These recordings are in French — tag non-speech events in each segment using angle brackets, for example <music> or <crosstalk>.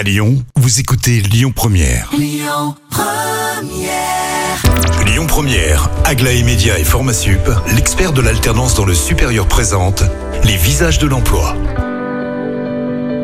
À Lyon, vous écoutez Lyon Première. Lyon Première, Aglaé Média et Formasup, l'expert de l'alternance dans le supérieur présente les visages de l'emploi.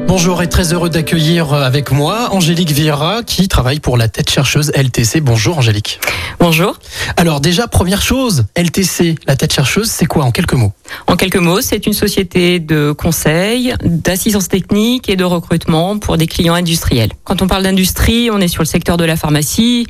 Bonjour et très heureux d'accueillir avec moi Angélique Vieira qui travaille pour la tête chercheuse LTC. Bonjour Angélique. Bonjour. Alors déjà, première chose, LTC, la tête chercheuse, c'est quoi en quelques mots? En quelques mots, c'est une société de conseil, d'assistance technique et de recrutement pour des clients industriels. Quand on parle d'industrie, on est sur le secteur de la pharmacie,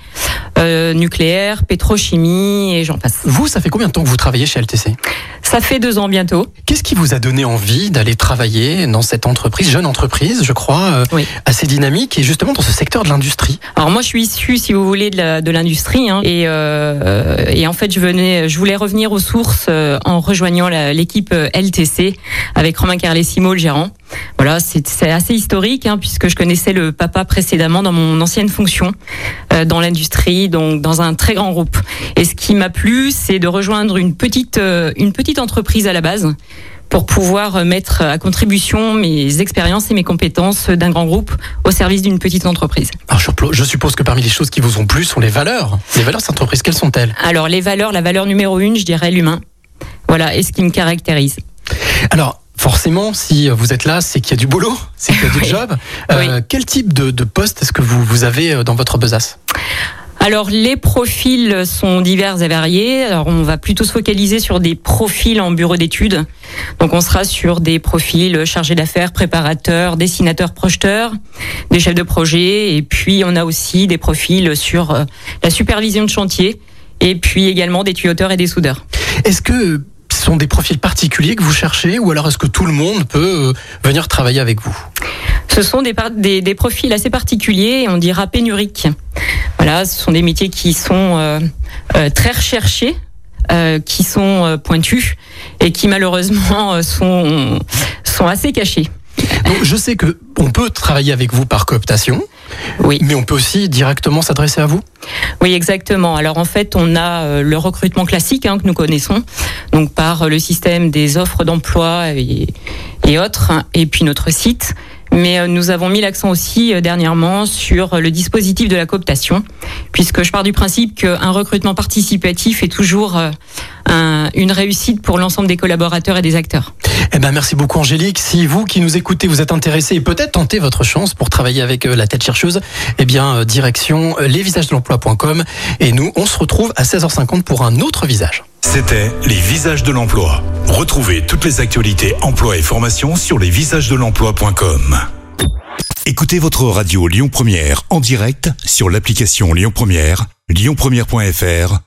euh, nucléaire, pétrochimie et j'en passe. Vous, ça fait combien de temps que vous travaillez chez LTC Ça fait deux ans bientôt. Qu'est-ce qui vous a donné envie d'aller travailler dans cette entreprise, jeune entreprise, je crois, euh, Oui. assez dynamique et justement dans ce secteur de l'industrie Alors moi, je suis issue, si vous voulez, de l'industrie, hein, et, euh, et en fait, je venais, je voulais revenir aux sources euh, en rejoignant l'équipe LTC avec Romain Carlesimo, le gérant. Voilà, c'est assez historique hein, puisque je connaissais le papa précédemment dans mon ancienne fonction euh, dans l'industrie, donc dans un très grand groupe. Et ce qui m'a plu, c'est de rejoindre une petite une petite entreprise à la base pour pouvoir mettre à contribution mes expériences et mes compétences d'un grand groupe au service d'une petite entreprise. Alors je suppose- que parmi les choses qui vous ont plu sont les valeurs. Les valeurs de cette entreprise, quelles sont-elles? Alors les valeurs, la valeur numéro une, je dirais l'humain. Voilà, et ce qui me caractérise. Alors, forcément, si vous êtes là, c'est qu'il y a du boulot, c'est qu'il y a du <laughs> Oui. job. Euh, Quel type de, de poste est-ce que vous, vous avez euh, dans votre besace? Alors les profils sont divers et variés. Alors on va plutôt se focaliser sur des profils en bureau d'études. Donc on sera sur des profils chargés d'affaires, préparateurs, dessinateurs, projeteurs, des chefs de projet. Et puis on a aussi des profils sur euh, la supervision de chantier. Et puis également des tuyauteurs et des soudeurs. Est-ce que ce sont des profils particuliers que vous cherchez ou alors est-ce que tout le monde peut euh, venir travailler avec vous? Ce sont des, par- des, des profils assez particuliers, et on dira pénuriques. Voilà, ce sont des métiers qui sont euh, euh, très recherchés, euh, qui sont euh, pointus et qui malheureusement euh, sont, sont assez cachés. Donc, Je sais que on peut travailler avec vous par cooptation, Oui. mais on peut aussi directement s'adresser à vous. Oui, exactement. Alors en fait, on a le recrutement classique hein, que nous connaissons, donc par le système des offres d'emploi et, et autres, hein, et puis notre site. Mais euh, nous avons mis l'accent aussi euh, dernièrement sur euh, le dispositif de la cooptation, puisque je pars du principe qu'un recrutement participatif est toujours un- une réussite pour l'ensemble des collaborateurs et des acteurs. Eh ben merci beaucoup Angélique. Si vous qui nous écoutez, vous êtes intéressé et peut-être tenter votre chance pour travailler avec euh, la tête chercheuse, eh bien euh, direction euh, lesvisagesdelemploi.com et nous on se retrouve à 16h50 pour un autre visage. C'était les visages de l'emploi. Retrouvez toutes les actualités emploi et formation sur lesvisagesdelemploi.com. Écoutez votre radio Lyon Première en direct sur l'application Lyon Première, lyonpremière.fr